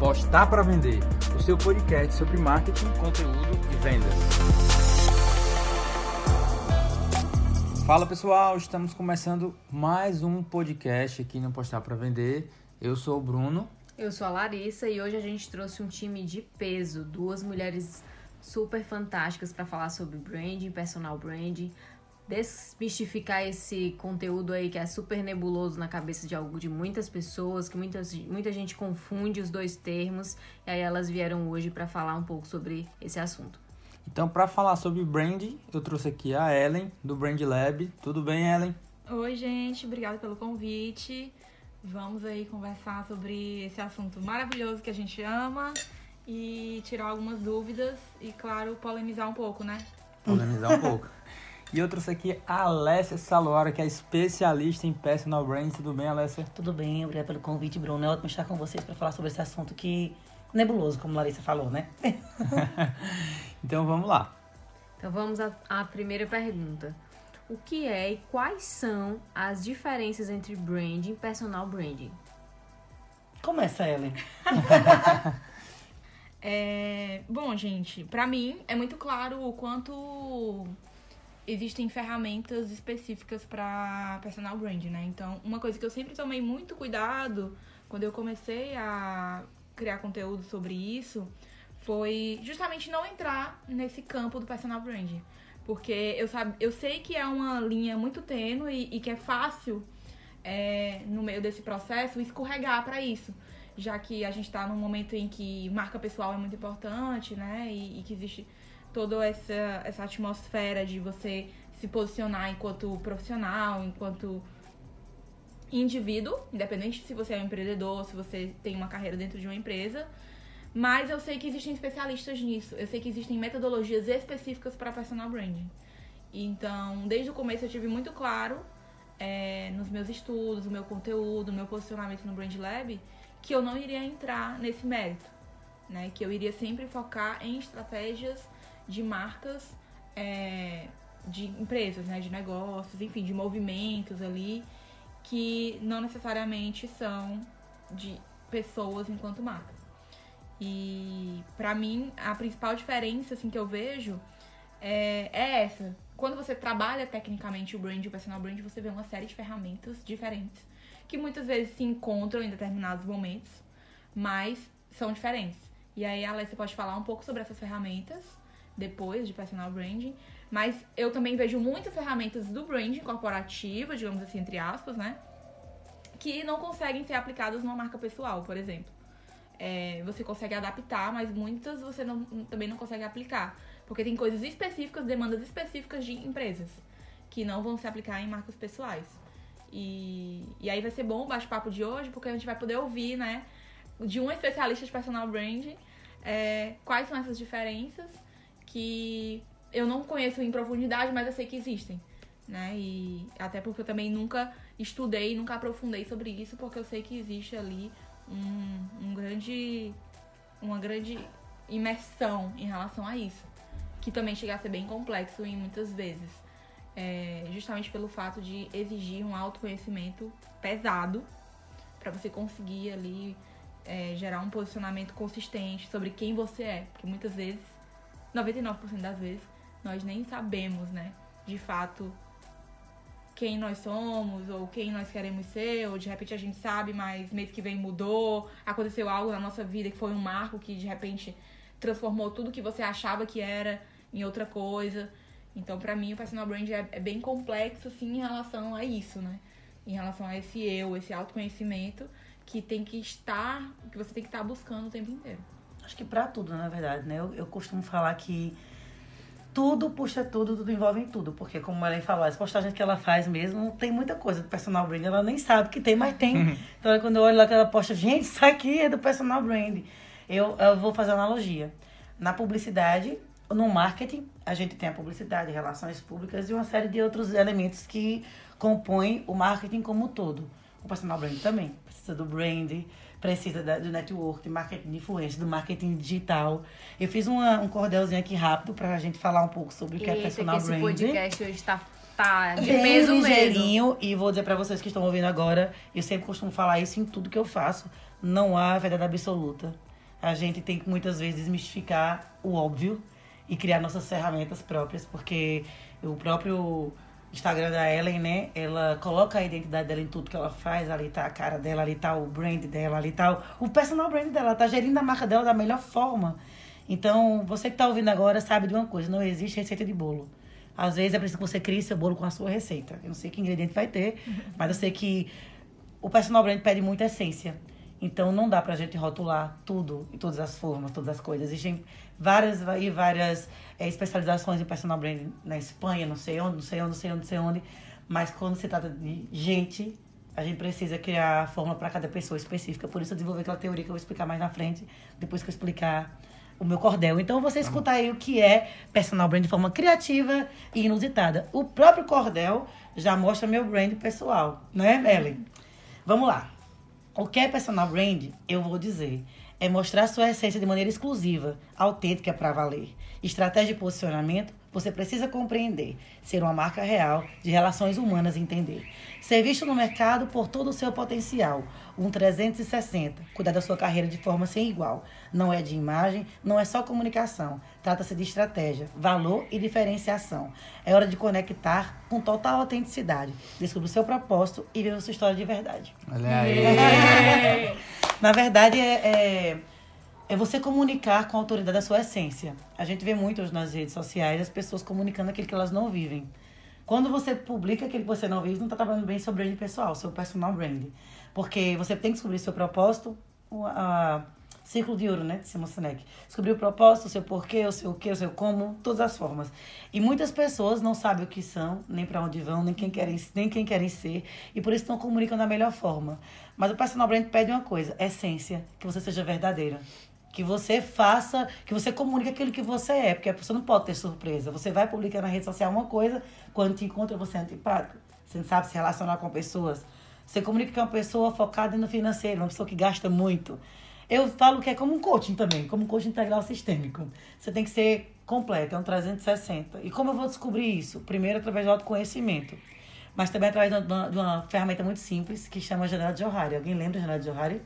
Postar para Vender, o seu podcast sobre marketing, conteúdo e vendas. Fala pessoal, estamos começando mais um podcast aqui no Postar para Vender. Eu sou o Bruno. Eu sou a Larissa e hoje a gente trouxe um time de peso, duas mulheres super fantásticas para falar sobre branding, personal branding, desmistificar esse conteúdo aí que é super nebuloso na cabeça de algo de muitas pessoas, que muitas, muita gente confunde os dois termos, e aí elas vieram hoje para falar um pouco sobre esse assunto. Então, para falar sobre branding, eu trouxe aqui a Ellen do Brand Lab. Tudo bem, Ellen? Oi, gente, obrigada pelo convite. Vamos aí conversar sobre esse assunto maravilhoso que a gente ama e tirar algumas dúvidas e, claro, polemizar um pouco, né? Polemizar um pouco. E eu trouxe aqui a Alessia Saluara, que é especialista em personal branding. Tudo bem, Alessia? Tudo bem, obrigada pelo convite, Bruno. É ótimo estar com vocês para falar sobre esse assunto que nebuloso, como Larissa falou, né? então vamos lá. Então vamos à primeira pergunta. O que é e quais são as diferenças entre branding e personal branding? Começa, Ellen. é, bom, gente, para mim é muito claro o quanto existem ferramentas específicas para personal brand, né? Então, uma coisa que eu sempre tomei muito cuidado quando eu comecei a criar conteúdo sobre isso foi justamente não entrar nesse campo do personal brand. Porque eu, sabe, eu sei que é uma linha muito tênue e, que é fácil, é, no meio desse processo, escorregar para isso. Já que a gente está num momento em que marca pessoal é muito importante, né? E, e que existe toda essa, essa atmosfera de você se posicionar enquanto profissional, enquanto indivíduo, independente se você é um empreendedor, se você tem uma carreira dentro de uma empresa. Mas eu sei que existem especialistas nisso. Eu sei que existem metodologias específicas para personal branding. Então, desde o começo eu tive muito claro é, nos meus estudos, no meu conteúdo, no meu posicionamento no Brand Lab, que eu não iria entrar nesse mérito. Né? Que eu iria sempre focar em estratégias de marcas, é, de empresas, né, de negócios, enfim, de movimentos ali, que não necessariamente são de pessoas enquanto marca. E para mim a principal diferença assim que eu vejo é, é, essa. Quando você trabalha tecnicamente o brand, o personal brand, você vê uma série de ferramentas diferentes que muitas vezes se encontram em determinados momentos, mas são diferentes. E aí Alessia pode falar um pouco sobre essas ferramentas depois de personal branding. Mas eu também vejo muitas ferramentas do branding corporativo, digamos assim, entre aspas, né? Que não conseguem ser aplicadas numa marca pessoal, por exemplo. É, você consegue adaptar, mas muitas você não, também não consegue aplicar. Porque tem coisas específicas, demandas específicas de empresas, que não vão se aplicar em marcas pessoais. E, e aí vai ser bom o bate-papo de hoje, porque a gente vai poder ouvir, né, de um especialista de personal branding, é, quais são essas diferenças que eu não conheço em profundidade, mas eu sei que existem. Né? E até porque eu também nunca estudei, nunca aprofundei sobre isso, porque eu sei que existe ali um, um grande, uma grande imersão em relação a isso, que também chega a ser bem complexo em muitas vezes, é, justamente pelo fato de exigir um autoconhecimento pesado para você conseguir ali é, gerar um posicionamento consistente sobre quem você é, porque muitas vezes 99% das vezes, nós nem sabemos, né, de fato, quem nós somos, ou quem nós queremos ser, ou de repente a gente sabe, mas mês que vem mudou, aconteceu algo na nossa vida que foi um marco que de repente transformou tudo que você achava que era em outra coisa. Então, para mim, o personal brand é, é, bem complexo, assim, em relação a isso, né? Em relação a esse eu, esse autoconhecimento que tem que estar, que você tem que estar buscando o tempo inteiro. Acho que para tudo, na verdade, né? Eu, eu costumo falar que tudo puxa tudo, tudo envolve em tudo. Porque, como a Ellen falou, as postagens que ela faz mesmo, tem muita coisa do personal brand. Ela nem sabe que tem, mas tem. Uhum. então, quando eu olho lá que ela posta, gente, isso aqui é do personal brand. Eu, eu vou fazer analogia. Na publicidade, no marketing, a gente tem a publicidade, relações públicas e uma série de outros elementos que compõem o marketing como um todo. O personal brand também. Precisa do brand, precisa da, do network, do marketing de influência, do marketing digital. Eu fiz uma, um cordelzinho aqui rápido para a gente falar um pouco sobre o que é personal branding. Esse podcast hoje está tá de Bem peso ligeirinho, mesmo. E vou dizer para vocês que estão ouvindo agora, eu sempre costumo falar isso em tudo que eu faço. Não há verdade absoluta. a gente tem que muitas vezes desmistificar o óbvio e criar nossas ferramentas próprias, porque o próprio Instagram da Ellen, né? Ela coloca a identidade dela em tudo que ela faz. Ali tá a cara dela, ali tá o brand dela, ali tá o, o personal brand dela. Ela tá gerindo a marca dela da melhor forma. Então, você que tá ouvindo agora sabe de uma coisa: não existe receita de bolo. Às vezes é preciso que você crie seu bolo com a sua receita. Eu não sei que ingrediente vai ter, mas eu sei que o personal brand pede muita essência. Então não dá pra gente rotular tudo e todas as formas, todas as coisas. Existem várias e várias é, especializações em personal brand na Espanha, não sei onde, não sei onde, não sei onde, não sei onde. Mas quando se trata de gente, a gente precisa criar a fórmula para cada pessoa específica. Por isso eu desenvolvi aquela teoria que eu vou explicar mais na frente, depois que eu explicar o meu cordel. Então você escuta aí o que é personal brand de forma criativa e inusitada. O próprio cordel já mostra meu brand pessoal, né, Ellen? Vamos lá. O que é personal brand, eu vou dizer, é mostrar sua essência de maneira exclusiva, autêntica para valer. Estratégia de posicionamento, você precisa compreender, ser uma marca real, de relações humanas entender. Ser visto no mercado por todo o seu potencial, um 360, cuidar da sua carreira de forma sem igual. Não é de imagem, não é só comunicação, trata-se de estratégia, valor e diferenciação. É hora de conectar com total autenticidade, descobrir o seu propósito e ver a sua história de verdade. Olha aí. Na verdade, é, é é você comunicar com a autoridade a sua essência. A gente vê muito hoje nas redes sociais as pessoas comunicando aquilo que elas não vivem. Quando você publica aquilo que você não vive, não está trabalhando bem seu brand pessoal, seu personal brand. Porque você tem que descobrir seu propósito, o a, círculo de ouro, né, de Simon Sinek. Descobrir o propósito, o seu porquê, o seu o que, o seu como, todas as formas. E muitas pessoas não sabem o que são, nem para onde vão, nem quem querem, nem quem querem ser, e por isso não comunicam da melhor forma. Mas o personal brand pede uma coisa, essência, que você seja verdadeira. Que você faça, que você comunique aquilo que você é, porque a pessoa não pode ter surpresa. Você vai publicar na rede social uma coisa, quando te encontra você é antipático. Você não sabe se relacionar com pessoas. Você comunica que é uma pessoa focada no financeiro, uma pessoa que gasta muito. Eu falo que é como um coaching também, como um coaching integral sistêmico. Você tem que ser completo, é um 360. E como eu vou descobrir isso? Primeiro, através do autoconhecimento. Mas também através de uma, de uma ferramenta muito simples que chama janela de Johari. Alguém lembra a janela de Johari?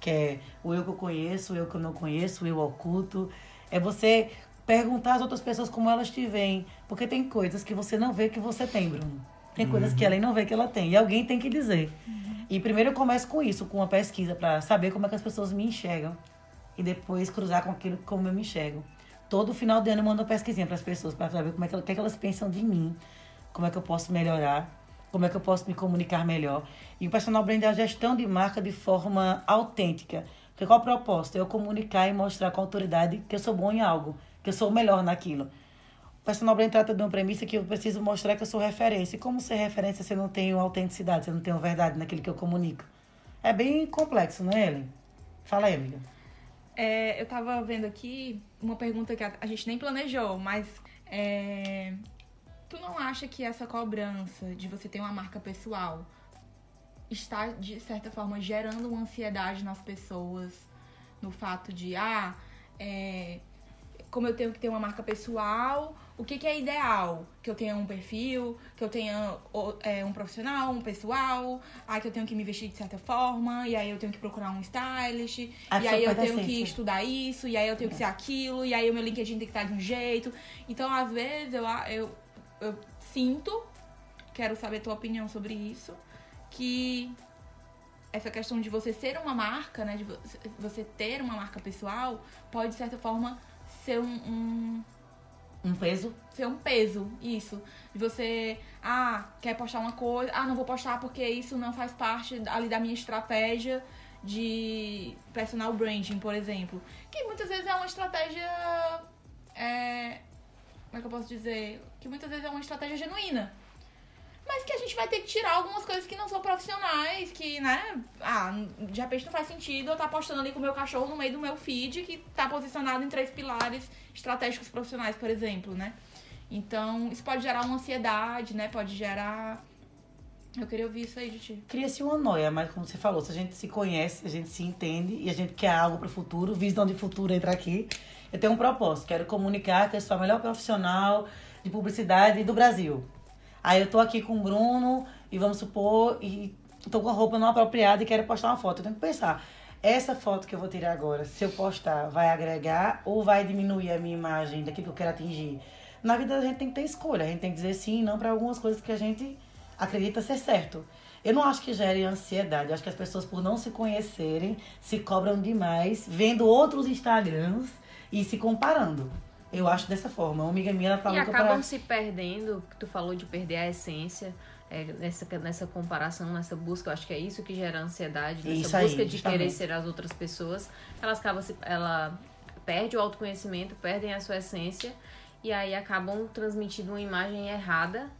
Que é o eu que eu conheço, o eu que eu não conheço, o eu oculto. É você perguntar às outras pessoas como elas te veem. Porque tem coisas que você não vê que você tem, Bruno. Tem uhum. coisas que ela não vê que ela tem. E alguém tem que dizer. Uhum. E primeiro eu começo com isso, com uma pesquisa, para saber como é que as pessoas me enxergam. E depois cruzar com aquilo como eu me enxergo. Todo final de ano eu mando uma pesquisinha para as pessoas, para saber como é que, que, é que elas pensam de mim. Como é que eu posso melhorar como é que eu posso me comunicar melhor. E o personal brand é a gestão de marca de forma autêntica. Porque qual o propósito? Eu comunicar e mostrar com a autoridade que eu sou bom em algo, que eu sou melhor naquilo. O personal brand trata de uma premissa que eu preciso mostrar que eu sou referência. E como ser referência se eu não tenho autenticidade, se eu não tenho verdade naquilo que eu comunico? É bem complexo, não é, Ellen? Fala aí, amiga. É, eu tava vendo aqui uma pergunta que a, gente nem planejou, mas é, Tu não acha que essa cobrança de você ter uma marca pessoal está, de certa forma, gerando uma ansiedade nas pessoas no fato de, ah, é, como eu tenho que ter uma marca pessoal, o que, que é ideal? Que eu tenha um perfil, que eu tenha é, um profissional, um pessoal, aí que eu tenho que me vestir de certa forma, e aí eu tenho que procurar um stylist, e aí eu tenho que estudar isso, e aí eu tenho que ser aquilo, e aí o meu LinkedIn tem que estar de um jeito. Então, às vezes, eu, eu eu sinto, quero saber tua opinião sobre isso, que essa questão de você ser uma marca, né, de você ter uma marca pessoal, pode de certa forma ser um, um um peso? Ser um peso, isso. De você, ah, quer postar uma coisa, ah, não vou postar porque isso não faz parte ali da minha estratégia de personal branding, por exemplo. Que muitas vezes é uma estratégia. É, como é que eu posso dizer? Que muitas vezes é uma estratégia genuína. Mas que a gente vai ter que tirar algumas coisas que não são profissionais, que, né? Ah, de repente não faz sentido eu estar tá postando ali com o meu cachorro no meio do meu feed, que está posicionado em três pilares estratégicos profissionais, por exemplo, né? Então, isso pode gerar uma ansiedade, né? Pode gerar. Eu queria ouvir isso aí de ti. Cria-se uma noia, mas como você falou, se a gente se conhece, a gente se entende e a gente quer algo para o futuro, visão de futuro entra aqui eu tenho um propósito, quero comunicar que eu sou a melhor profissional de publicidade do Brasil. Aí eu tô aqui com o Bruno e vamos supor, e tô com a roupa não apropriada e quero postar uma foto. Eu tenho que pensar, essa foto que eu vou tirar agora, se eu postar, vai agregar ou vai diminuir a minha imagem daquilo que eu quero atingir? Na vida a gente tem que ter escolha, a gente tem que dizer sim e não para algumas coisas que a gente acredita ser certo. Eu não acho que gere ansiedade. Eu acho que as pessoas, por não se conhecerem, se cobram demais, vendo outros Instagrams e se comparando. Eu acho dessa forma. Uma amiga minha, ela tá E louca acabam pra... se perdendo, que tu falou de perder a essência. é, nessa, nessa comparação, nessa busca, eu acho que é isso que gera ansiedade, nessa Isso aí, busca de justamente. querer ser as outras pessoas, elas acabam se, ela perde o autoconhecimento, perdem a sua essência e aí acabam transmitindo uma imagem errada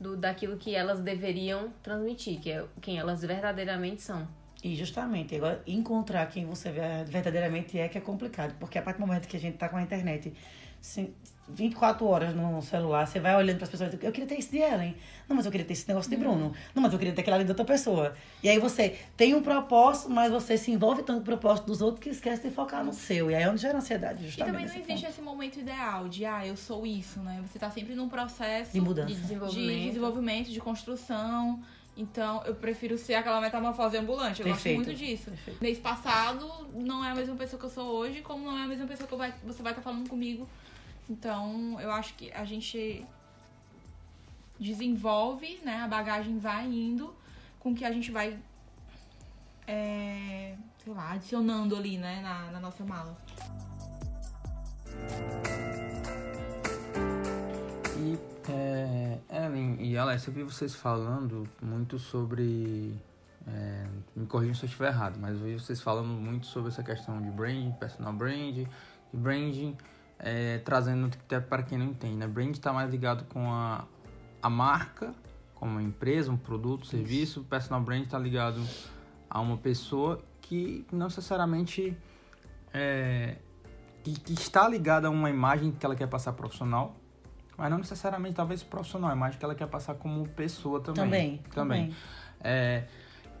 do daquilo que elas deveriam transmitir, que é quem elas verdadeiramente são. E justamente, agora encontrar quem você verdadeiramente é que é complicado. Porque a partir do momento que a gente tá com a internet assim, 24 horas no celular, você vai olhando para as pessoas e diz, eu queria ter isso de Ellen. Não, mas eu queria ter esse negócio de Bruno. Não, mas eu queria ter aquela ali da outra pessoa. E aí você tem um propósito, mas você se envolve tanto no propósito dos outros que esquece de focar no seu. E aí é onde gera ansiedade, E justamente. também não existe ponto. esse momento ideal de, ah, eu sou isso, né? Você tá sempre num processo De mudança. De de desenvolvimento. desenvolvimento, de construção. Então, eu prefiro ser aquela metamorfose ambulante. Eu Perfeito, gosto muito disso. perfeito. Mês passado não é a mesma pessoa que eu sou hoje, como não é a mesma pessoa que vai, você vai estar falando comigo. Então, eu acho que a gente desenvolve, né? A bagagem vai indo com que a gente vai, é, sei lá, adicionando ali, né? Na, na nossa mala. E, é, Ellen e Alex, eu vi vocês falando muito sobre. é, me corrijam se eu estiver errado, mas eu vi vocês falando muito sobre essa questão de branding, personal branding, e branding é, trazendo até para quem não entende, né? Brand está mais ligado com a, a marca, como uma empresa, um produto, serviço. Personal brand está ligado a uma pessoa que não necessariamente é, que, que está ligada a uma imagem que ela quer passar profissional, mas não necessariamente talvez profissional, a imagem que ela quer passar como pessoa também. Também, Também. também. É,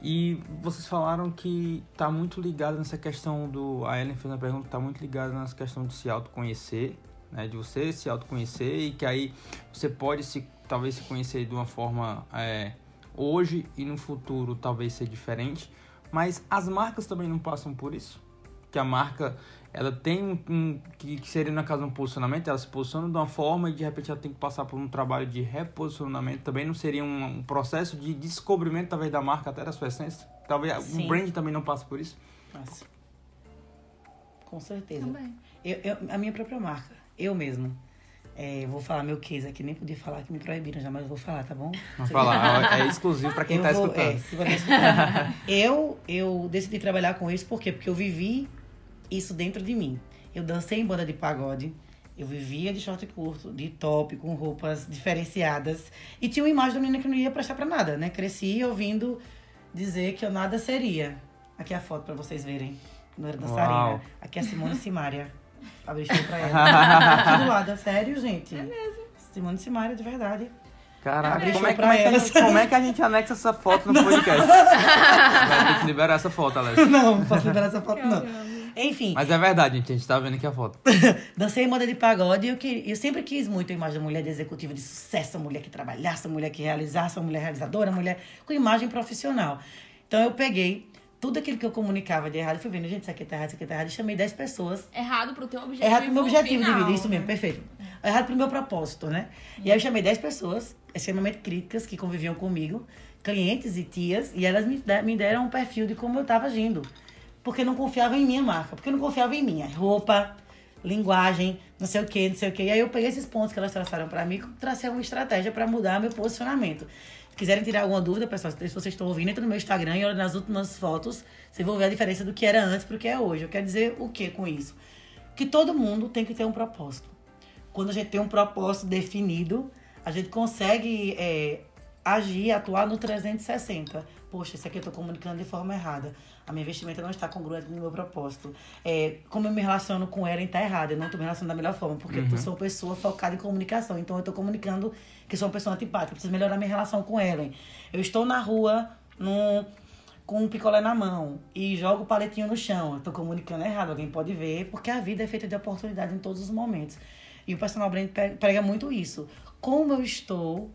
e vocês falaram que tá muito ligado nessa questão do. A Ellen fez uma pergunta, tá muito ligada nessa questão de se autoconhecer, né? De você se autoconhecer e que aí você pode se talvez se conhecer de uma forma é, hoje e no futuro talvez ser diferente. Mas as marcas também não passam por isso. Que a marca ela tem um, um- que, que seria na casa um posicionamento, ela se posiciona de uma forma e de repente ela tem que passar por um trabalho de reposicionamento. Também não seria um, um processo de descobrimento talvez da marca até da sua essência. Talvez Sim. o brand também não passe por isso. Nossa. Com certeza. Também. Eu, eu- a minha própria marca, eu mesmo. É, vou falar meu case aqui, nem podia falar que me proibiram já, mas eu vou falar, tá bom? Vamos falar, é exclusivo para quem Eu tá vou- escutando. é, se você tá escutando. eu, eu decidi trabalhar com isso por quê? Porque eu vivi isso dentro de mim. Eu dancei em banda de pagode, eu vivia de short curto, de top, com roupas diferenciadas. E tinha uma imagem da menina que não ia prestar pra nada, né? Cresci ouvindo dizer que eu nada seria. Aqui é a foto pra vocês verem. Não era dançarina. Uau. Aqui é a Simone Simaria. Abri show pra ela. Aqui do lado, é sério, gente. É mesmo. Simone Simaria, de verdade. Caraca, como é, como, é gente, como é que a gente anexa essa foto no podcast? Vai ter que liberar essa foto, Alex. Não, não posso liberar essa foto, não. Enfim, Mas é verdade, gente. A gente tá vendo aqui a foto. dancei em moda de pagode e eu, queria, eu sempre quis muito a imagem da mulher de executiva de sucesso, a mulher que trabalhasse, a mulher que realizasse, a mulher realizadora, a mulher com imagem profissional. Então eu peguei tudo aquilo que eu comunicava de errado e fui vendo, gente, isso aqui tá errado, isso aqui tá errado, e chamei 10 pessoas Errado pro teu objetivo. Errado pro meu objetivo de final, vida, isso né? mesmo, perfeito. Errado pro meu propósito, né? E aí eu chamei 10 pessoas extremamente críticas que conviviam comigo, clientes e tias, e elas me, de- me deram um perfil de como eu tava agindo. Porque não confiavam em minha marca, porque não confiavam em mim. Roupa, linguagem, não sei o que, não sei o que. E aí eu peguei esses pontos que elas traçaram pra mim e tracei uma estratégia pra mudar meu posicionamento. Se quiserem tirar alguma dúvida, pessoal, se vocês estão ouvindo, entra no meu Instagram e olha nas últimas fotos, vocês vão ver a diferença do que era antes pro que é hoje. Eu quero dizer o que com isso? que todo mundo tem que ter um propósito. Quando a gente tem um propósito definido, a gente consegue é, agir, atuar no 360. Poxa, isso aqui eu estou comunicando de forma errada. A minha vestimenta não está congruente no meu propósito. É, como eu me relaciono com ela está errado. Eu não estou me relacionando da melhor forma, porque eu sou uma pessoa focada em comunicação. Então eu estou comunicando que sou uma pessoa antipática. Preciso melhorar minha relação com ela. Eu estou na rua, num com um picolé na mão e jogo o paletinho no chão. Eu tô comunicando errado, alguém pode ver, porque a vida é feita de oportunidade em todos os momentos. E o personal brand prega muito isso. Como eu estou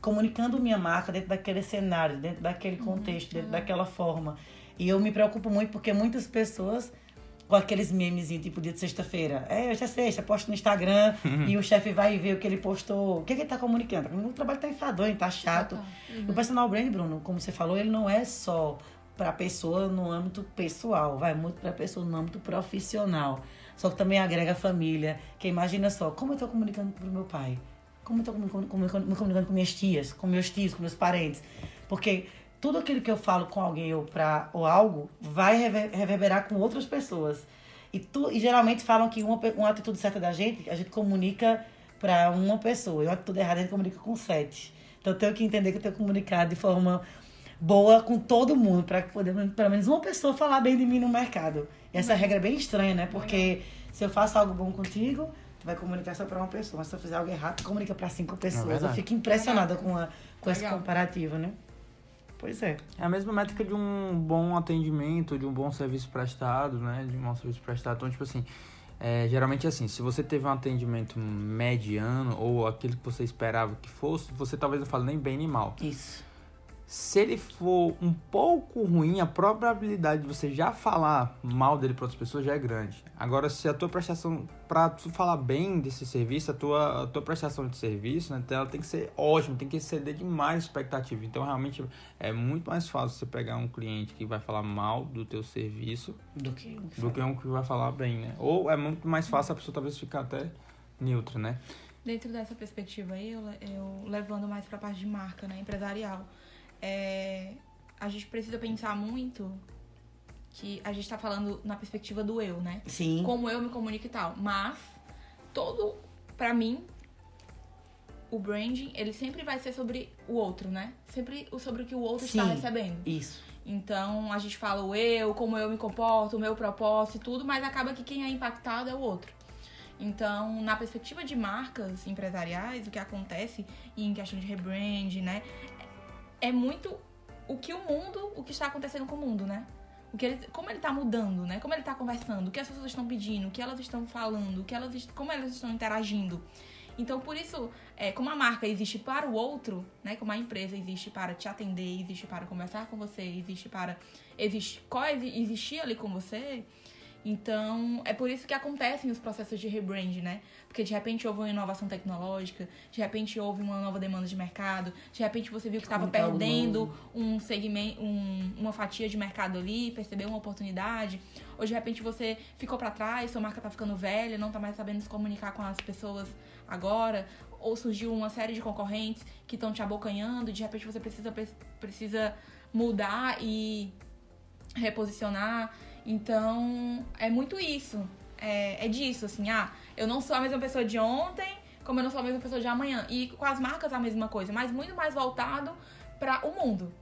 comunicando minha marca dentro daquele cenário, dentro daquele contexto, dentro daquela forma. E eu me preocupo muito porque muitas pessoas com aqueles memezinhos, tipo dia de sexta-feira. É, hoje é sexta, posto no Instagram e o chefe vai ver o que ele postou. O que, que ele tá comunicando? O trabalho tá enfadonho, tá chato. O personal brand, Bruno, como você falou, ele não é só pra pessoa no âmbito pessoal, vai muito pra pessoa no âmbito profissional. Só que também agrega a família, que imagina só, como eu tô comunicando pro meu pai? Como eu tô comunicando, me comunicando com minhas tias, com meus tios, com meus parentes? Porque tudo aquilo que eu falo com alguém ou, pra, ou algo vai rever- reverberar com outras pessoas. E, tu, e geralmente falam que uma, uma atitude certa da gente, a gente comunica para uma pessoa. E uma atitude errada a gente comunica com sete. Então eu tenho que entender que eu tenho que comunicar de forma boa com todo mundo, para poder pelo menos uma pessoa falar bem de mim no mercado. E essa regra é bem estranha, né? Porque se eu faço algo bom contigo, tu vai comunicar só para uma pessoa. Mas se eu fizer algo errado, tu comunica para cinco pessoas. eu verdade. fico impressionada com, a, com esse comparativo, né? Pois é. É a mesma métrica de um bom atendimento, de um bom serviço prestado, né? De um bom serviço prestado. Então, tipo assim, é, geralmente é assim, se você teve um atendimento mediano ou aquilo que você esperava que fosse, você talvez não fale nem bem nem mal. Isso. Se ele for um pouco ruim, a probabilidade de você já falar mal dele para outras pessoas já é grande. Agora, se a tua prestação, para tu falar bem desse serviço, a tua, a tua prestação de serviço, né, ela tem que ser ótima, tem que exceder demais a expectativa. Então, realmente, é muito mais fácil você pegar um cliente que vai falar mal do teu serviço Do que do que um que vai falar bem, né? Ou é muito mais fácil a pessoa talvez ficar até neutra, né? Dentro dessa perspectiva aí, eu, eu levando mais pra parte de marca, né, empresarial, é, a gente precisa pensar muito que a gente tá falando na perspectiva do eu, né? Sim. Como eu me comunico e tal. Mas, todo, pra mim, o branding, ele sempre vai ser sobre o outro, né? Sempre sobre o que o outro está Sim. recebendo. Isso. Então, a gente fala o eu, como eu me comporto, o meu propósito e tudo, mas acaba que quem é impactado é o outro. Então, na perspectiva de marcas empresariais, o que acontece em questão de rebrand, né, é muito o que o mundo, o que está acontecendo com o mundo, né? O que ele, como ele está mudando, né? Como ele está conversando, o que as pessoas estão pedindo, o que elas estão falando, o que elas, como elas estão interagindo. Então, por isso, é, como a marca existe para o outro, né? Como a empresa existe para te atender, existe para conversar com você, existe para existe, coexistir ali com você. Então, é por isso que acontecem os processos de rebrand, né? Porque de repente houve uma inovação tecnológica, de repente houve uma nova demanda de mercado, de repente você viu que estava perdendo um segmento, um, uma fatia de mercado ali, percebeu uma oportunidade, ou de repente você ficou para trás, sua marca tá ficando velha, não tá mais sabendo se comunicar com as pessoas agora, ou surgiu uma série de concorrentes que estão te abocanhando, de repente você precisa precisa mudar e reposicionar. Então, é muito isso. É, é disso, assim, ah, eu não sou a mesma pessoa de ontem, como eu não sou a mesma pessoa de amanhã. E com as marcas a mesma coisa, mas muito mais voltado para o mundo.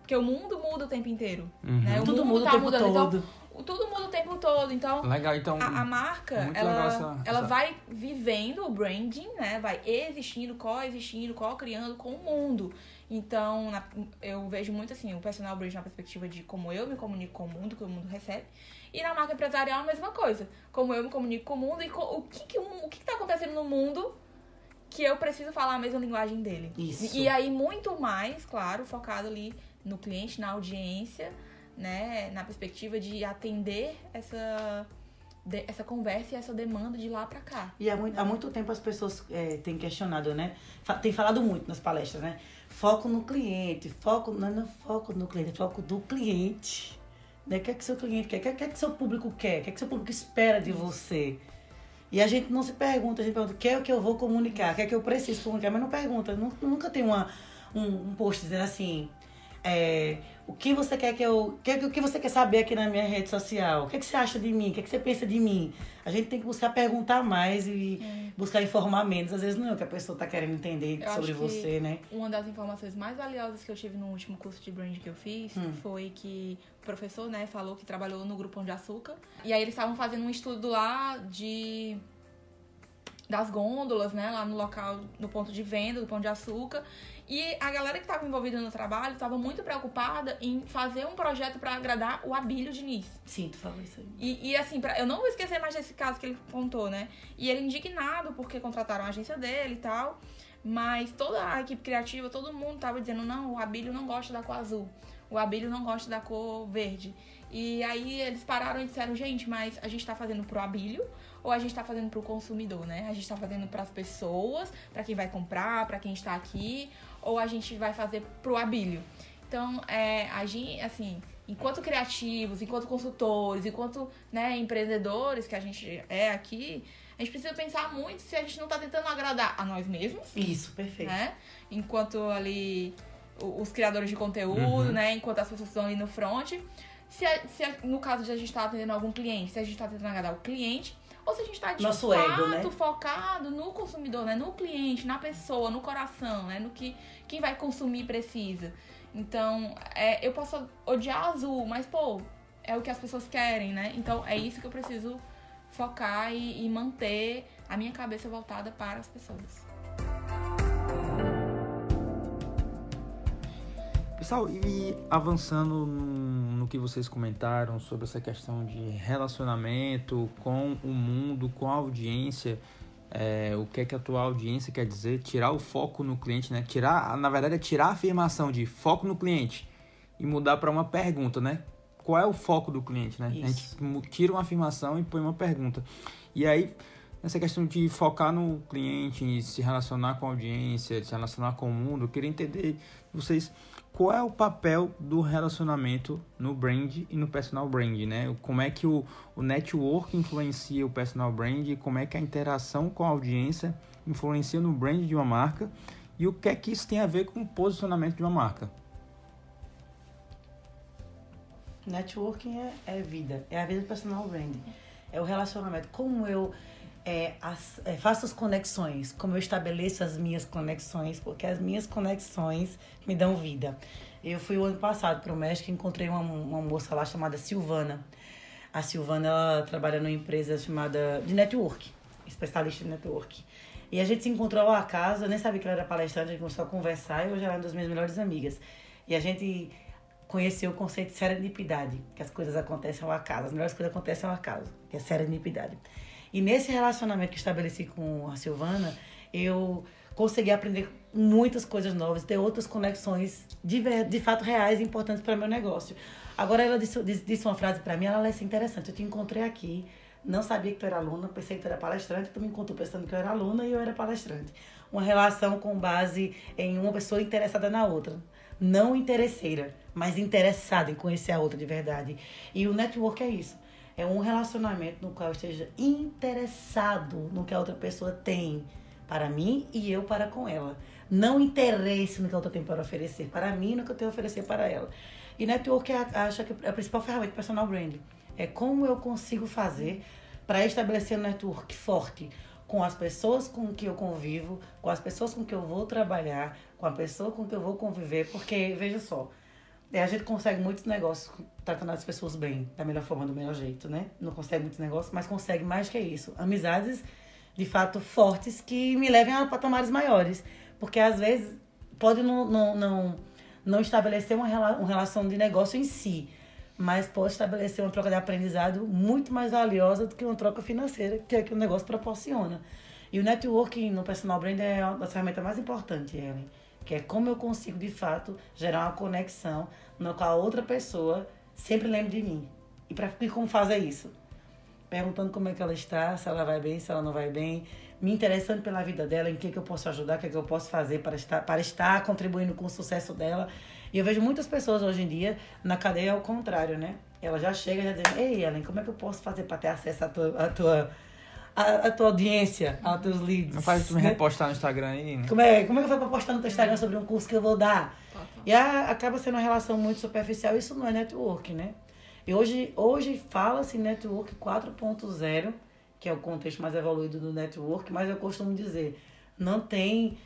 Porque o mundo muda o tempo inteiro. Uhum. Né? O Tudo mundo muda tá o tempo mudando. todo. Então, o- tudo muda o tempo todo. Então, Legal, então. a, a marca, ela, legal essa- ela essa- vai vivendo o branding, né? Vai existindo, coexistindo, co-criando com o mundo. Então, na- eu vejo muito assim, o personal brand na perspectiva de como eu me comunico com o mundo, que o mundo recebe. E na marca empresarial, a mesma coisa. Como eu me comunico com o mundo e o que, que, o, que, que tá acontecendo no mundo que eu preciso falar a mesma linguagem dele. Isso. E, aí, muito mais, claro, focado ali no cliente, na audiência, né? Na perspectiva de atender essa, essa conversa e essa demanda de lá pra cá. E há muito, há muito tempo as pessoas é, têm questionado, né? Tem falado muito nas palestras, né? Foco no cliente, foco, não, não é foco no cliente, é foco do cliente. Né? O que é que seu cliente quer? O que é que, seu público quer? O que é que seu público espera de você? E a gente não se pergunta, a gente pergunta o que é o que eu vou comunicar, o que é que eu preciso comunicar, mas não pergunta. Nu- Nunca tem uma, um, um post dizendo assim, é, o que você quer que eu. O que, você quer saber aqui na minha rede social? O que, é que você acha de mim? O que, é que você pensa de mim? A gente tem que buscar perguntar mais e buscar informar menos. Às vezes não é o que a pessoa tá querendo entender Eu sobre você, né? Uma das informações mais valiosas que eu tive no último curso de brand que eu fiz Hum. foi que o professor, né, falou que trabalhou no Grupo Pão de Açúcar. E aí eles estavam fazendo um estudo lá de das gôndolas, né, lá no local, no ponto de venda do Pão de Açúcar. E a galera que estava envolvida no trabalho estava muito preocupada em fazer um projeto para agradar o Abílio Diniz. Sim, tu falou isso aí. E, e, assim, pra- eu não vou esquecer mais desse caso que ele contou, né? E ele indignado porque contrataram a agência dele e tal. Mas toda a equipe criativa, todo mundo tava dizendo, não, o Abílio não gosta da cor azul. o Abílio não gosta da cor verde. E aí eles pararam e disseram, gente, mas a gente tá fazendo pro Abílio ou a gente tá fazendo pro consumidor, né? A gente tá fazendo para as pessoas, para quem vai comprar, para quem está aqui, ou a gente vai fazer pro Abílio. Então, é, a gente, assim, enquanto criativos, enquanto consultores, enquanto né, empreendedores que a gente é aqui, a gente precisa pensar muito se a gente não tá tentando agradar a nós mesmos. Isso, perfeito. Né? Enquanto ali os criadores de conteúdo, Uhum. né? Enquanto as pessoas estão ali no front. Se, a- se a- no caso de a gente estar atendendo algum cliente, se a gente está tentando agradar o cliente, ou se a gente está de Nosso fato ego, né? focado no consumidor, né? No cliente, na pessoa, no coração, né? No que quem vai consumir precisa. Então, é, eu posso odiar azul, mas, pô, é o que as pessoas querem, né? Então, é isso que eu preciso focar e, e manter a minha cabeça voltada para as pessoas. Pessoal, e avançando no, no que vocês comentaram sobre essa questão de relacionamento com o mundo, com a audiência, é, o que é que a tua audiência quer dizer? Tirar o foco no cliente, né? Tirar, na verdade, é tirar a afirmação de foco no cliente e mudar para uma pergunta, né? Qual é o foco do cliente, né? A gente Isso. tira uma afirmação e põe uma pergunta. E aí, essa questão de focar no cliente, e se relacionar com a audiência, se relacionar com o mundo, eu queria entender de vocês qual é o papel do relacionamento no brand e no personal brand, né? Como é que o, o network influencia o personal brand, como é que a interação com a audiência influencia no brand de uma marca e o que é que isso tem a ver com o posicionamento de uma marca. Networking é, é vida, é a vida do personal branding. É o relacionamento. Como eu é, as- é, faço as conexões, como eu estabeleço as minhas conexões, porque as minhas conexões me dão vida. Eu fui o ano passado para o México e encontrei uma, uma moça lá chamada Silvana. A Silvana ela trabalha numa empresa chamada de network, especialista em network. E a gente se encontrou ao acaso, eu nem sabia que ela era palestrante, a gente começou a conversar e hoje ela é uma das minhas melhores amigas. E a gente conheceu o conceito de serendipidade, que as coisas acontecem ao acaso, as melhores coisas acontecem ao acaso, que é serendipidade. E nesse relacionamento que estabeleci com a Silvana, eu consegui aprender muitas coisas novas, ter outras conexões de, de fato reais e importantes para meu negócio. Agora ela disse, disse uma frase para mim, ela é interessante. Eu te encontrei aqui, não sabia que tu era aluna, pensei que tu era palestrante, tu me encontrou pensando que eu era aluna e eu era palestrante. Uma relação com base em uma pessoa interessada na outra. Não interesseira, mas interessada em conhecer a outra de verdade. E o network é isso. É um relacionamento no qual eu esteja interessado no que a outra pessoa tem para mim e eu para com ela. Não interesse no que a outra tem para oferecer para mim e no que eu tenho a oferecer para ela. E network é, a- acho que é a principal ferramenta do personal branding. É como eu consigo fazer para estabelecer um network forte com as pessoas com que eu convivo, com as pessoas com que eu vou trabalhar, com a pessoa com que eu vou conviver, porque veja só, é, a gente consegue muitos negócios tratando as pessoas bem, da melhor forma, do melhor jeito, né? Não consegue muitos negócios, mas consegue mais que isso. Amizades, de fato, fortes que me levem a patamares maiores. Porque às vezes pode não, não, não, não estabelecer uma, rela- uma relação de negócio em si, mas pode estabelecer uma troca de aprendizado muito mais valiosa do que uma troca financeira, que é que o negócio proporciona. E o networking no personal brand é uma das ferramentas mais importantes, Ellen. Que é como eu consigo, de fato, gerar uma conexão no qual a outra pessoa sempre lembre de mim. E, pra, e como fazer isso? Perguntando como é que ela está, se ela vai bem, se ela não vai bem, me interessando pela vida dela, em que, que eu posso ajudar, o que, que eu posso fazer para estar, para estar contribuindo com o sucesso dela. E eu vejo muitas pessoas hoje em dia na cadeia ao contrário, né? Ela já chega já dizendo, ei, Ellen, como é que eu posso fazer para ter acesso à tua, à tua, à, à tua audiência, aos teus leads? Não faz tu me né? repostar no Instagram aí, né? Como é, como é que eu vou postar no teu Instagram sobre um curso que eu vou dar? E a- acaba sendo uma relação muito superficial. Isso não é network, né? E hoje, hoje fala-se network 4.0, que é o contexto mais evoluído do network, mas eu costumo dizer, não tem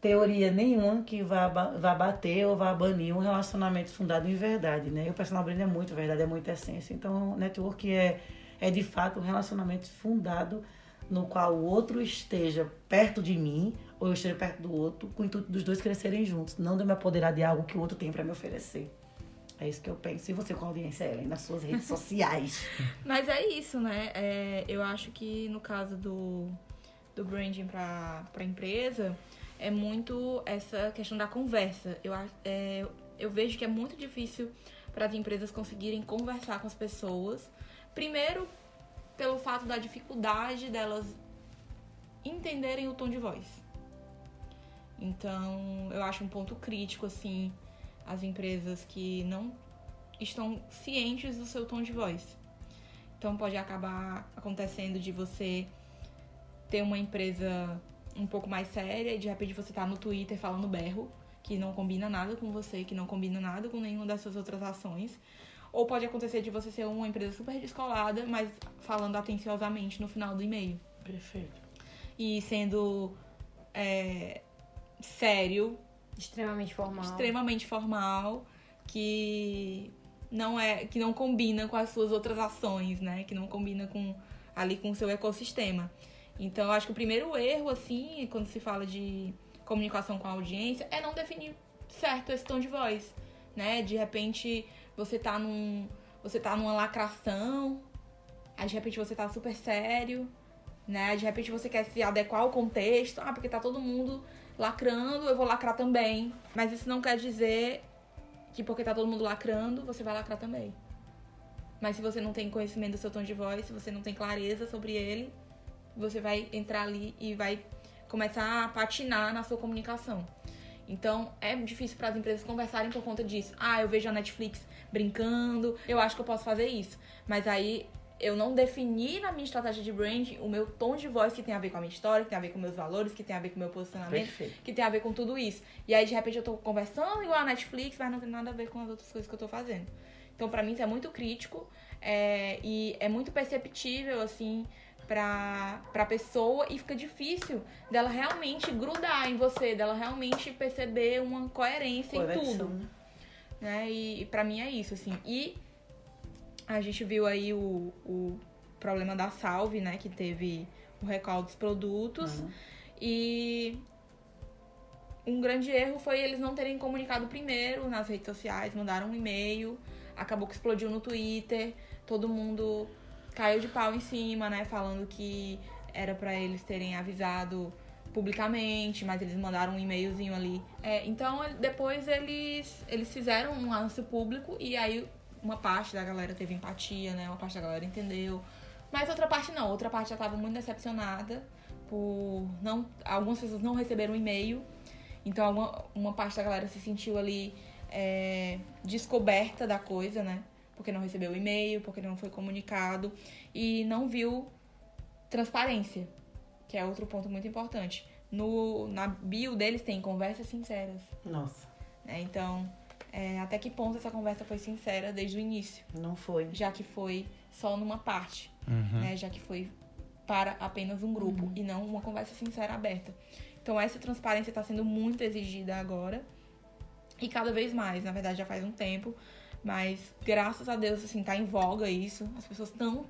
teoria nenhuma que vá, vá bater ou vá banir um relacionamento fundado em verdade, né? E o personal branding é muito verdade, é muita essência. Então, network é, é de fato um relacionamento fundado no qual o outro esteja perto de mim ou eu esteja perto do outro, com o intuito dos dois crescerem juntos, não de eu me apoderar de algo que o outro tem para me oferecer. É isso que eu penso. E você com a audiência, Ellen, nas suas redes sociais? Mas é isso, né? É, eu acho que no caso do, do branding para a empresa, é muito essa questão da conversa. Eu, é, eu vejo que é muito difícil para as empresas conseguirem conversar com as pessoas. Primeiro, pelo fato da dificuldade delas entenderem o tom de voz. Então, eu acho um ponto crítico, assim, as empresas que não estão cientes do seu tom de voz. Então, pode acabar acontecendo de você ter uma empresa um pouco mais séria e de repente você tá no Twitter falando berro, que não combina nada com você, que não combina nada com nenhuma das suas outras ações. Ou pode acontecer de você ser uma empresa super descolada, mas falando atenciosamente no final do e-mail. Perfeito. E sendo é, sério, Extremamente formal. extremamente formal, que não é, que não combina com as suas outras ações, né? Que não combina com ali com o seu ecossistema. Então, eu acho que o primeiro erro, assim, quando se fala de comunicação com a audiência, é não definir certo esse tom de voz, né? De repente, você tá num, você tá numa lacração, aí de repente você tá super sério, né? De repente você quer se adequar ao contexto, ah, porque tá todo mundo lacrando, eu vou lacrar também. Mas isso não quer dizer que porque tá todo mundo lacrando, você vai lacrar também. Mas se você não tem conhecimento do seu tom de voz, se você não tem clareza sobre ele, você vai entrar ali e vai começar a patinar na sua comunicação. Então, é difícil para as empresas conversarem por conta disso. Ah, eu vejo a Netflix brincando, eu acho que eu posso fazer isso. Mas aí eu não defini na minha estratégia de brand o meu tom de voz que tem a ver com a minha história, que tem a ver com meus valores, que tem a ver com o meu posicionamento, Perfeito. que tem a ver com tudo isso. E aí, de repente, eu tô conversando igual a Netflix, mas não tem nada a ver com as outras coisas que eu tô fazendo. Então, pra mim, isso é muito crítico é, e é muito perceptível, assim, pra, pra pessoa e fica difícil dela realmente grudar em você, dela realmente perceber uma coerência em tudo né? né? E, e para mim é isso, assim. E a gente viu aí o, o problema da Salve, né? Que teve o recall dos produtos. Uhum. E um grande erro foi eles não terem comunicado primeiro nas redes sociais, mandaram um e-mail, acabou que explodiu no Twitter, todo mundo caiu de pau em cima, né? Falando que era pra eles terem avisado publicamente, mas eles mandaram um e-mailzinho ali. É, então depois eles, eles fizeram um anúncio público e aí uma parte da galera teve empatia, né? Uma parte da galera entendeu. Mas outra parte não, outra parte já tava muito decepcionada por não. Algumas pessoas não receberam e-mail. Então alguma, uma parte da galera se sentiu ali é, descoberta da coisa, né? Porque não recebeu o e-mail, porque não foi comunicado e não viu transparência, que é outro ponto muito importante. No, na bio deles tem conversas sinceras. Nossa, né? Então, é, até que ponto essa conversa foi sincera desde o início? não foi. Já que foi só numa parte, Uhum. né? Já que foi para apenas um grupo e não uma conversa sincera aberta. Então, essa transparência está sendo muito exigida agora e cada vez mais, na verdade já faz um tempo, mas graças a Deus, assim, tá em voga isso, as pessoas estão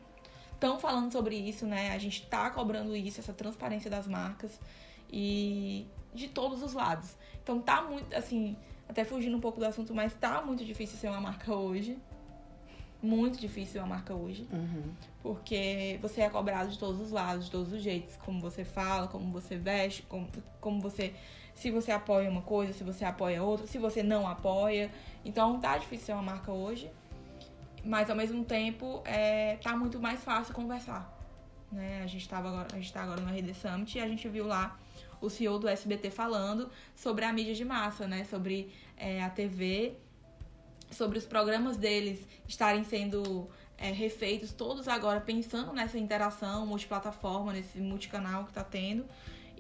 estão falando sobre isso, né? A gente tá cobrando isso, essa transparência das marcas e de todos os lados. Então tá muito, assim, até fugindo um pouco do assunto, mas tá muito difícil ser uma marca hoje. Muito difícil ser uma marca hoje. Uhum. Porque você é cobrado de todos os lados, de todos os jeitos. Como você fala, como você veste, como, como você. Se você apoia uma coisa, se você apoia outra, se você não apoia. Então tá difícil ser uma marca hoje. Mas ao mesmo tempo é, tá muito mais fácil conversar. Né? A, gente tava agora, a gente tá agora no RD Summit e a gente viu lá o CEO do SBT falando sobre a mídia de massa, né? Sobre é, a TV, sobre os programas deles estarem sendo é, refeitos, todos agora pensando nessa interação multiplataforma, nesse multicanal que tá tendo.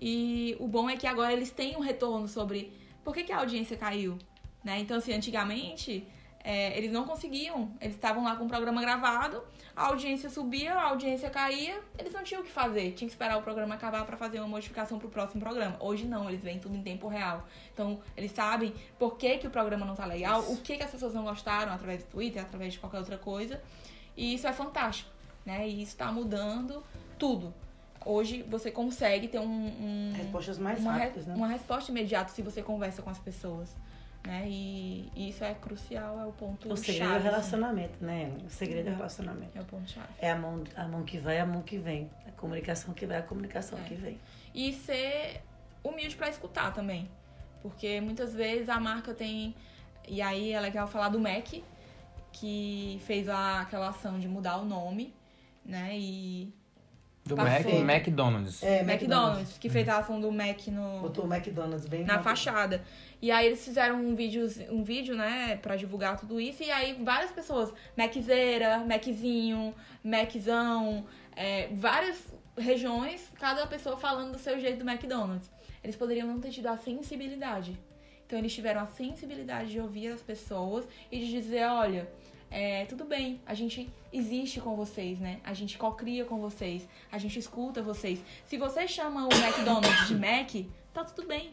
E o bom é que agora eles têm um retorno sobre por que, que a audiência caiu. Né? Então, assim, antigamente é, eles não conseguiam. Eles estavam lá com o programa gravado, a audiência subia, a audiência caía, eles não tinham o que fazer. Tinha que esperar o programa acabar para fazer uma modificação pro próximo programa. Hoje não, eles veem tudo em tempo real. Então, eles sabem por que, que o programa não tá legal, o que, que as pessoas não gostaram através do Twitter, através de qualquer outra coisa. E isso é fantástico, né? E isso tá mudando tudo. Hoje você consegue ter um, um Respostas mais uma, rápidas, né? uma resposta imediata se você conversa com as pessoas. Né? E, e isso é crucial, é o ponto O segredo chave. é o assim. relacionamento, né? O segredo é o relacionamento. É o ponto chave. É a mão, a mão que vai, a mão que vem. A comunicação que vai, a comunicação É. que vem. E ser humilde pra escutar também. Porque muitas vezes a marca tem E aí é legal falar do Mac, que fez a, aquela ação de mudar o nome, né? E. Do. Mac, McDonald's. É, McDonald's, que fez a ação do Mac no, Botou o McDonald's bem na fachada. E aí eles fizeram um vídeo, um vídeo, né, pra divulgar tudo isso. E aí várias pessoas, Maczeira, Maczinho, Maczão, é, várias regiões, cada pessoa falando do seu jeito do McDonald's. Eles poderiam não ter tido a sensibilidade. Então eles tiveram a sensibilidade de ouvir as pessoas e de dizer, olha, é, tudo bem, a gente existe com vocês, né? A gente cocria com vocês, a gente escuta vocês. Se você chama o McDonald's de Mac, tá tudo bem.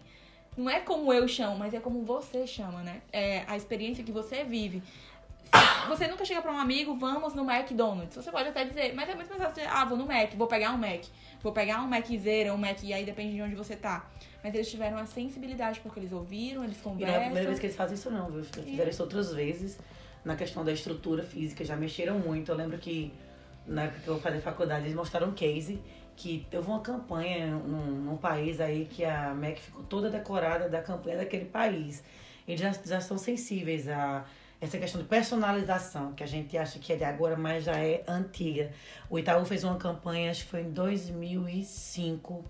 Não é como eu chamo, mas é como você chama, né? É a experiência que você vive. Você nunca chega pra um amigo, vamos no McDonald's. Você pode até dizer, mas é muito mais fácil dizer, ah, vou no Mac, vou pegar um Mac. Vou pegar um Maczeira, um Mac, e aí depende de onde você tá. Mas eles tiveram a sensibilidade porque eles ouviram, eles E não é a conversam. primeira vez que eles fazem isso não, viu? Fizeram isso outras vezes. Na questão da estrutura física, já mexeram muito. Eu lembro que na época que eu fazia faculdade, eles mostraram um case que houve uma campanha num, num país aí que a MEC ficou toda decorada da campanha daquele país. Eles já, já estão sensíveis a essa questão de personalização, que a gente acha que é de agora, mas já é antiga. O Itaú fez uma campanha, acho que foi em 2005,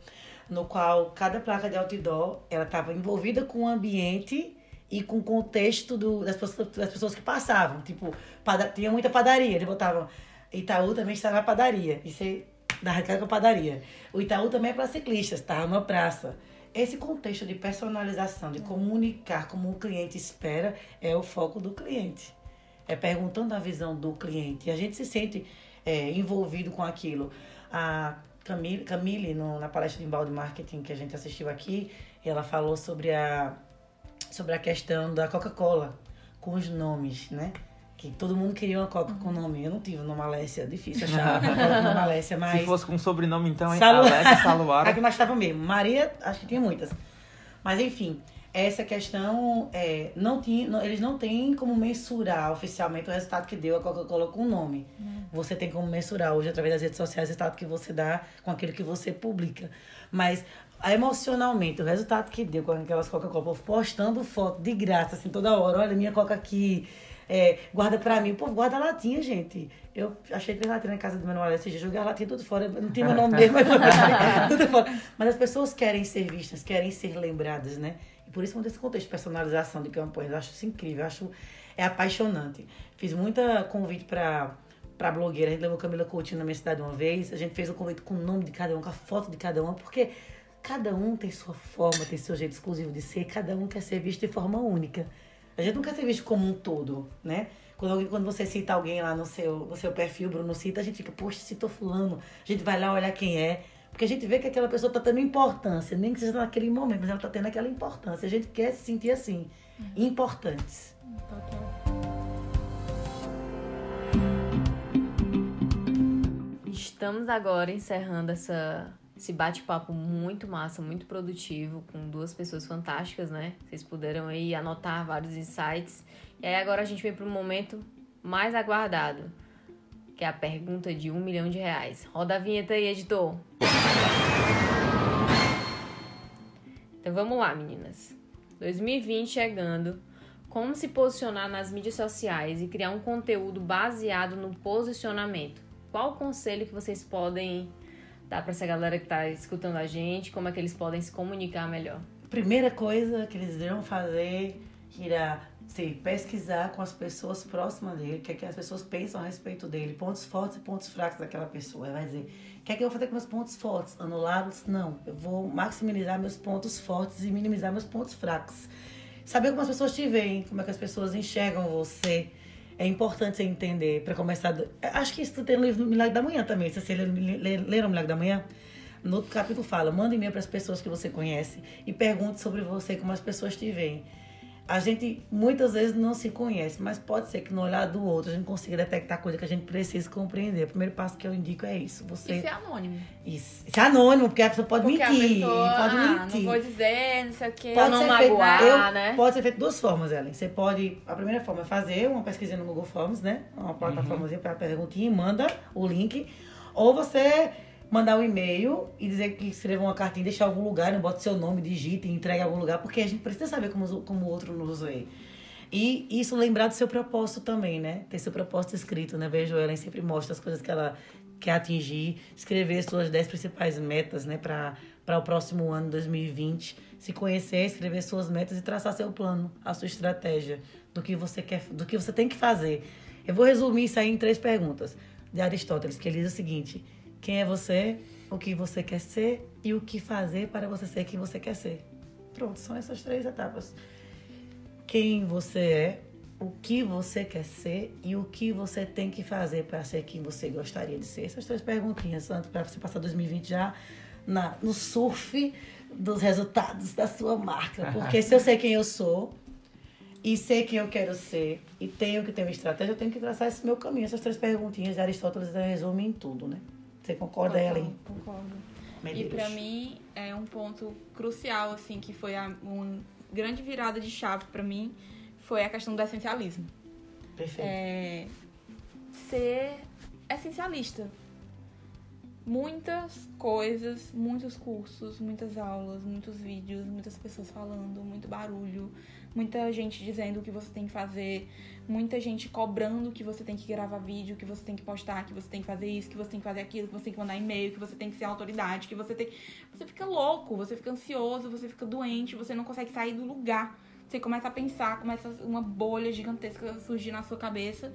no qual cada placa de outdoor ela estava envolvida com o ambiente e com o contexto do, das, pessoas, das pessoas que passavam. Tipo, pada, tinha muita padaria, eles botavam Itaú também está na padaria. Isso aí dava cara com padaria. O Itaú também é para ciclistas, tá? Uma praça. Esse contexto de personalização, de comunicar como o cliente espera, é o foco do cliente. É perguntando a visão do cliente. E a gente se sente é, envolvido com aquilo. A Camille, Camille no, na palestra de embalde marketing que a gente assistiu aqui, ela falou sobre a, sobre a questão da Coca-Cola com os nomes, né? Que todo mundo queria uma Coca com nome. Eu não tive o nome Alessia, difícil achar uma Coca com Alessia, mas... Se fosse com sobrenome, então, hein? Salu- Alex Saluara. A que mais estava mesmo. Maria, acho que tinha muitas. Mas enfim, essa questão, é, não tinha, eles não têm como mensurar oficialmente o resultado que deu a Coca-Cola com o nome. Você tem como mensurar hoje, através das redes sociais, o resultado que você dá com aquilo que você publica. Mas emocionalmente, o resultado que deu com aquelas Coca-Cola, postando foto de graça, assim, toda hora. Olha, minha Coca aqui, é, guarda pra mim. Pô, guarda a latinha, gente. Eu achei que a latinha na casa do meu namorado esse dia, joguei a latinha tudo fora. Não tinha meu nome dele, mas tudo fora. Mas as pessoas querem ser vistas, querem ser lembradas, né? E por isso, desse contexto de personalização de campanhas, eu acho isso incrível, eu acho é apaixonante. Fiz muita convite pra, pra blogueira, a gente levou Camila Coutinho na minha cidade uma vez, a gente fez um convite com o nome de cada um, com a foto de cada um, porque cada um tem sua forma, tem seu jeito exclusivo de ser, cada um quer ser visto de forma única. A gente não quer ser visto como um todo, né? Quando, alguém- quando você cita alguém lá no seu, no seu perfil, Bruno cita, a gente fica, poxa, citou fulano. A gente vai lá olhar quem é. Porque a gente vê que aquela pessoa tá tendo importância, nem que seja naquele momento, mas ela tá tendo aquela importância. A gente quer se sentir assim, importantes. Estamos agora encerrando essa, esse bate-papo muito massa, muito produtivo, com duas pessoas fantásticas, né? Vocês puderam aí anotar vários insights. E aí agora a gente vem para um momento mais aguardado, que é a pergunta de um milhão de reais. Roda a vinheta aí, editor. Então vamos lá, meninas. 2020 chegando. Como se posicionar nas mídias sociais e criar um conteúdo baseado no posicionamento? Qual o conselho que vocês podem dar para essa galera que tá escutando a gente? Como é que eles podem se comunicar melhor? Primeira coisa que eles irão fazer irá ser pesquisar com as pessoas próximas dele, o que, é que as pessoas pensam a respeito dele, pontos fortes e pontos fracos daquela pessoa. Vai dizer, o que é que eu vou fazer com meus pontos fortes? Anulados? Não. Eu vou maximizar meus pontos fortes e minimizar meus pontos fracos. Saber como as pessoas te veem, como é que as pessoas enxergam você. É importante você entender para começar. Acho que isso tem no livro do Milagre da Manhã também. Se vocês leram o Milagre da Manhã, no outro capítulo fala: manda e-mail para as pessoas que você conhece e pergunte sobre você, como as pessoas te veem. A gente muitas vezes não se conhece, mas pode ser que no olhar do outro a gente consiga detectar coisa que a gente precisa compreender. O primeiro passo que eu indico é isso. Você. Isso é anônimo. Isso. Isso é anônimo, porque a pessoa pode Porque mentir. pessoa, pode ah, mentir. não vou dizer, não sei o quê. Pra não magoar, feito, eu- né? Pode ser feito de duas formas, Ellen. Você pode, a primeira forma é fazer uma pesquisa no Google Forms, né? Uma plataformazinha para perguntinha e manda o link. Ou você mandar um e-mail e dizer que escreva uma cartinha, deixar algum lugar, não bota seu nome, digite entregue algum lugar, porque a gente precisa saber como, como o outro nos vê. E isso lembrar do seu propósito também, né? Ter seu propósito escrito, né? Vejo ela sempre mostra as coisas que ela quer atingir, escrever suas 10 principais metas, né, para o próximo ano 2020, se conhecer, escrever suas metas e traçar seu plano, a sua estratégia do que você quer, do que você tem que fazer. Eu vou resumir isso aí em três perguntas de Aristóteles, que ele diz o seguinte: quem é você, o que você quer ser e o que fazer para você ser quem você quer ser. Pronto, são essas três etapas. Quem você é, o que você quer ser e o que você tem que fazer para ser quem você gostaria de ser. Essas três perguntinhas, tanto para você passar 2020 já na, no surf dos resultados da sua marca. Porque se eu sei quem eu sou e sei quem eu quero ser e tenho que ter uma estratégia, eu tenho que traçar esse meu caminho. Essas três perguntinhas de Aristóteles resumem tudo, né? Você concorda, concordo, Ellen? Concordo. E para mim é um ponto crucial, assim, que foi a, uma grande virada de chave para mim, foi a questão do essencialismo. Perfeito. É, ser essencialista. Muitas coisas, muitos cursos, muitas aulas, muitos vídeos, muitas pessoas falando, muito barulho, muita gente dizendo o que você tem que fazer, muita gente cobrando que você tem que gravar vídeo, que você tem que postar, que você tem que fazer isso, que você tem que fazer aquilo, que você tem que mandar e-mail, que você tem que ser autoridade, que você tem. Você fica louco, você fica ansioso, você fica doente, você não consegue sair do lugar. Você começa a pensar, começa uma bolha gigantesca a surgir na sua cabeça.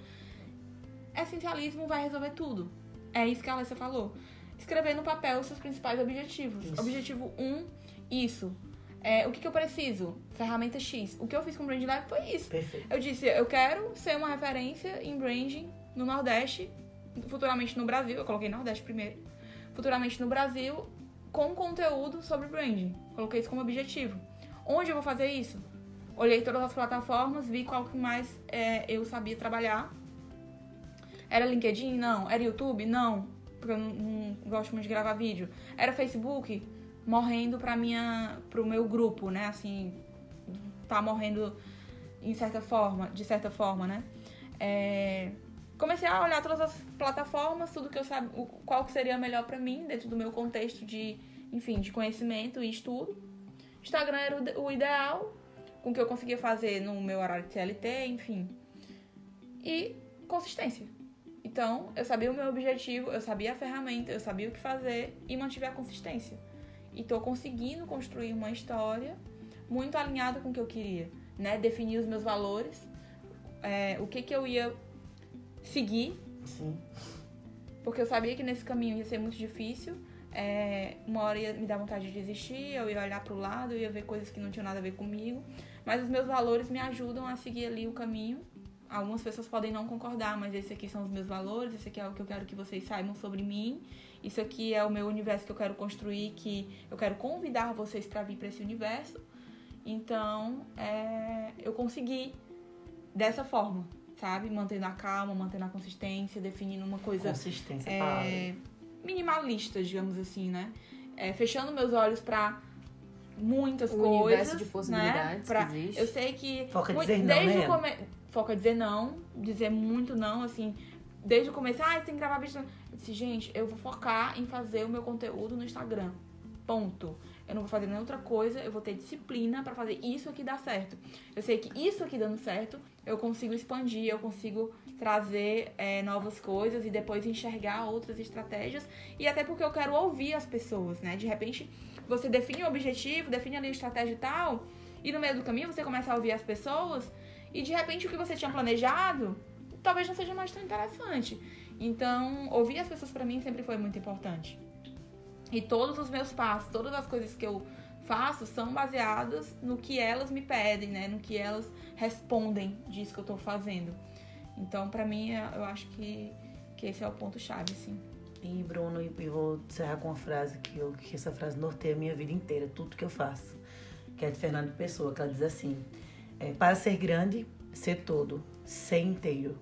Essencialismo vai resolver tudo. É isso que a Alessia falou. Escrever no papel os seus principais objetivos. Isso. Objetivo 1, um, isso. É, o que, que eu preciso? Ferramenta X. O que eu fiz com o Brand Lab foi isso. Perfeito. Eu disse, eu quero ser uma referência em branding no Nordeste, futuramente no Brasil. Eu coloquei Nordeste primeiro. Futuramente no Brasil, com conteúdo sobre branding. Coloquei isso como objetivo. Onde eu vou fazer isso? Olhei todas as plataformas, vi qual que mais é, eu sabia trabalhar. Era LinkedIn? Não. Era YouTube? Não. Porque eu não, não gosto muito de gravar vídeo. Era Facebook? Morrendo pra minha, pro meu grupo, né? Assim, tá morrendo em certa forma, de certa forma, né? É, comecei a olhar todas as plataformas, tudo que eu sabia, qual que seria melhor pra mim dentro do meu contexto de, enfim, de conhecimento e estudo. Instagram era o ideal, com o que eu conseguia fazer no meu horário de CLT, enfim. E consistência. Então, eu sabia o meu objetivo, eu sabia a ferramenta, eu sabia o que fazer e mantive a consistência. E tô conseguindo construir uma história muito alinhada com o que eu queria, né? Definir os meus valores, é, o que que eu ia seguir, Sim. porque eu sabia que nesse caminho ia ser muito difícil. É, uma hora ia me dar vontade de desistir, eu ia olhar pro lado, eu ia ver coisas que não tinham nada a ver comigo. Mas os meus valores me ajudam a seguir ali o caminho. Algumas pessoas podem não concordar, mas esse aqui são os meus valores, esse aqui é o que eu quero que vocês saibam sobre mim. Isso aqui é o meu universo que eu quero construir, que eu quero convidar vocês para vir para esse universo. Então, é, eu consegui dessa forma, sabe? Mantendo a calma, mantendo a consistência, definindo uma coisa Consistência, é, minimalista, digamos assim, né? É, fechando meus olhos pra muitas O coisas, universo de né? possibilidades Pra- que existe. Eu sei que Foca muito- dizer não, desde né, o Ana? Foca em dizer não, dizer muito não, assim, desde o começo, ah, você tem que gravar vídeo. Eu disse, gente, eu vou focar em fazer o meu conteúdo no Instagram. Ponto. Eu não vou fazer nenhuma outra coisa, eu vou ter disciplina pra fazer isso aqui dar certo. Eu sei que isso aqui dando certo, eu consigo expandir, eu consigo trazer é, novas coisas e depois enxergar outras estratégias. E até porque eu quero ouvir as pessoas, né? De repente, você define o objetivo, define ali a estratégia e tal, e no meio do caminho você começa a ouvir as pessoas, e de repente o que você tinha planejado talvez não seja mais tão interessante. Então, ouvir as pessoas pra mim sempre foi muito importante. E todos os meus passos, todas as coisas que eu faço são baseadas no que elas me pedem, né? No que elas respondem disso que eu tô fazendo. Então, pra mim, eu acho que, que esse é o ponto-chave, assim. E Bruno, eu vou encerrar com uma frase que, eu, que essa frase norteia a minha vida inteira, tudo que eu faço. Que é de Fernando Pessoa, que ela diz assim: é, Para ser grande, ser todo, ser inteiro.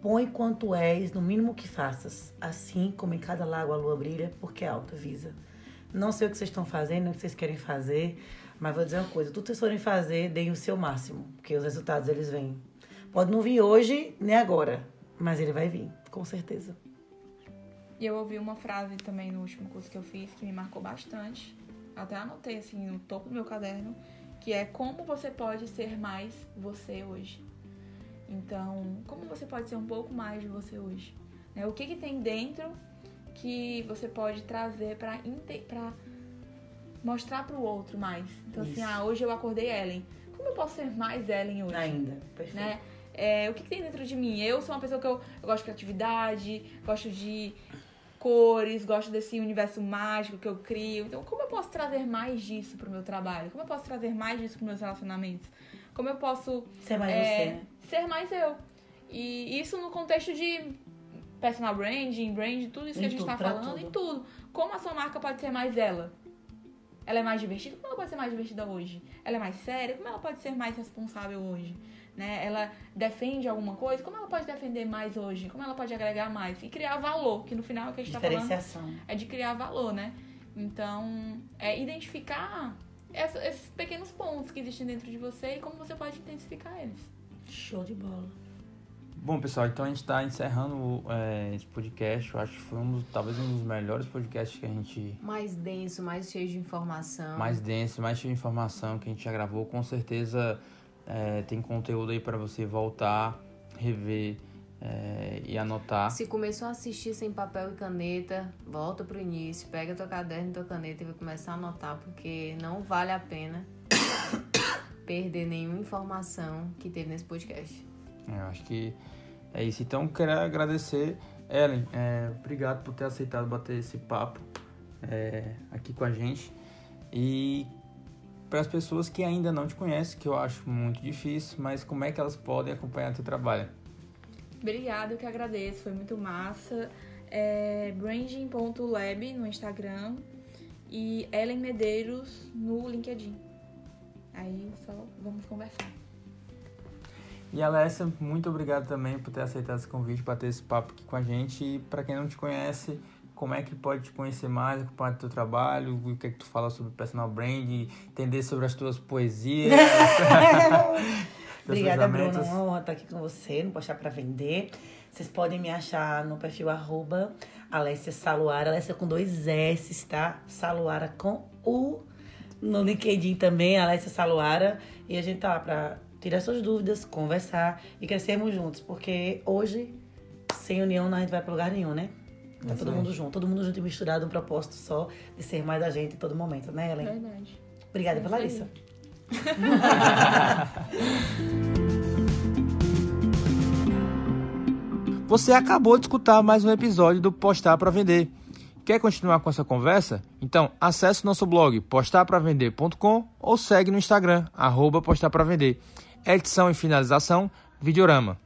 Põe quanto és no mínimo que faças, assim como em cada lago a lua brilha, porque a alta visa. Não sei o que vocês estão fazendo, o que vocês querem fazer, mas vou dizer uma coisa: tudo que vocês forem fazer, deem o seu máximo, porque os resultados eles vêm. Pode não vir hoje nem agora, mas ele vai vir, com certeza. E eu ouvi uma frase também no último curso que eu fiz que me marcou bastante. Até anotei assim no topo do meu caderno, que é como você pode ser mais você hoje. Então, como você pode ser um pouco mais de você hoje? Né? O que, que tem dentro que você pode trazer para mostrar para o outro mais? Então, assim, Isso. assim, ah, hoje eu acordei Ellen. Como eu posso ser mais Ellen hoje? Ainda, perfeito. Né? É, o que, que, tem dentro de mim? Eu sou uma pessoa que eu, eu gosto de criatividade, gosto de cores, gosto desse universo mágico que eu crio. Então, como eu posso trazer mais disso pro meu trabalho? Como eu posso trazer mais disso pros meus relacionamentos? Como eu posso ser mais é, você, né? Ser mais eu. E isso no contexto de personal branding, brand, tudo isso em que a gente tudo, tá falando, tudo. em tudo. Como a sua marca pode ser mais ela? Ela é mais divertida? Como ela pode ser mais divertida hoje? Ela é mais séria? Como ela pode ser mais responsável hoje? Né? Ela defende alguma coisa? Como ela pode defender mais hoje? Como ela pode agregar mais? E criar valor, que no final é o que a gente tá falando é de criar valor, né? Então, é identificar esses pequenos pontos que existem dentro de você e como você pode intensificar eles. Show de bola. Bom, pessoal, então a gente está encerrando é, esse podcast. Eu acho que foi um talvez um dos melhores podcasts que a gente. Mais denso, mais cheio de informação. Mais denso, mais cheio de informação que a gente já gravou. Com certeza é, tem conteúdo aí para você voltar, rever é, e anotar. Se começou a assistir sem papel e caneta, volta pro início, pega teu caderno e tua caneta e vai começar a anotar, porque não vale a pena perder nenhuma informação que teve nesse podcast. Eu acho que é isso. Então, quero agradecer, Ellen. É, obrigado por ter aceitado bater esse papo é, aqui com a gente. E para as pessoas que ainda não te conhecem, que eu acho muito difícil, mas como é que elas podem acompanhar teu trabalho? Obrigada, eu que agradeço, foi muito massa. É branding.lab no Instagram e Ellen Medeiros no LinkedIn. Aí só vamos conversar. E Alessia, muito obrigado também por ter aceitado esse convite para ter esse papo aqui com a gente. E para quem não te conhece, como é que pode te conhecer mais, acompanhar o teu trabalho, o que é que tu fala sobre personal brand, entender sobre as tuas poesias. Obrigada, Bruno. Uma honra estar aqui com você, não postar para vender. Vocês podem me achar no perfil arroba Alessia Saluara, Alessia com dois S, tá? Saluara com U. No LinkedIn também, Alessia Saluara. E a gente tá lá pra tirar suas dúvidas, conversar e crescermos juntos. Porque hoje, sem união, não a gente vai pra lugar nenhum, né? Tá todo mundo junto, todo mundo junto e misturado, um propósito só de ser mais a gente em todo momento, né, Ellen? Verdade. Obrigada, é Larissa. Você acabou de escutar mais um episódio do Postar para Vender. Quer continuar com essa conversa? Então acesse nosso blog postarpravender.com ou segue no Instagram, arroba postar para vender. Edição e finalização, Videorama.